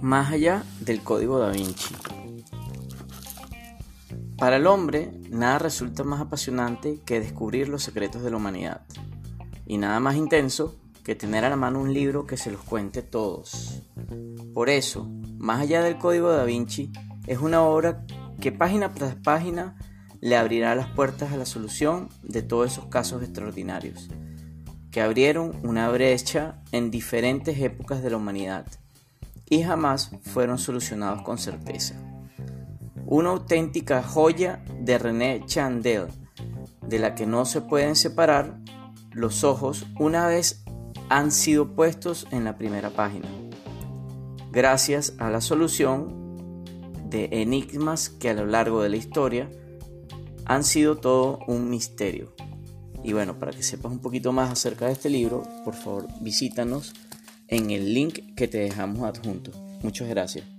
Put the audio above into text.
Más allá del código da Vinci. Para el hombre, nada resulta más apasionante que descubrir los secretos de la humanidad, y nada más intenso que tener a la mano un libro que se los cuente todos. Por eso, Más allá del código da Vinci es una obra que página tras página le abrirá las puertas a la solución de todos esos casos extraordinarios, que abrieron una brecha en diferentes épocas de la humanidad y jamás fueron solucionados con certeza. Una auténtica joya de René Chandel, de la que no se pueden separar los ojos una vez han sido puestos en la primera página, gracias a la solución de enigmas que a lo largo de la historia han sido todo un misterio. Y bueno, para que sepas un poquito más acerca de este libro, por favor visítanos en el link que te dejamos adjunto. Muchas gracias.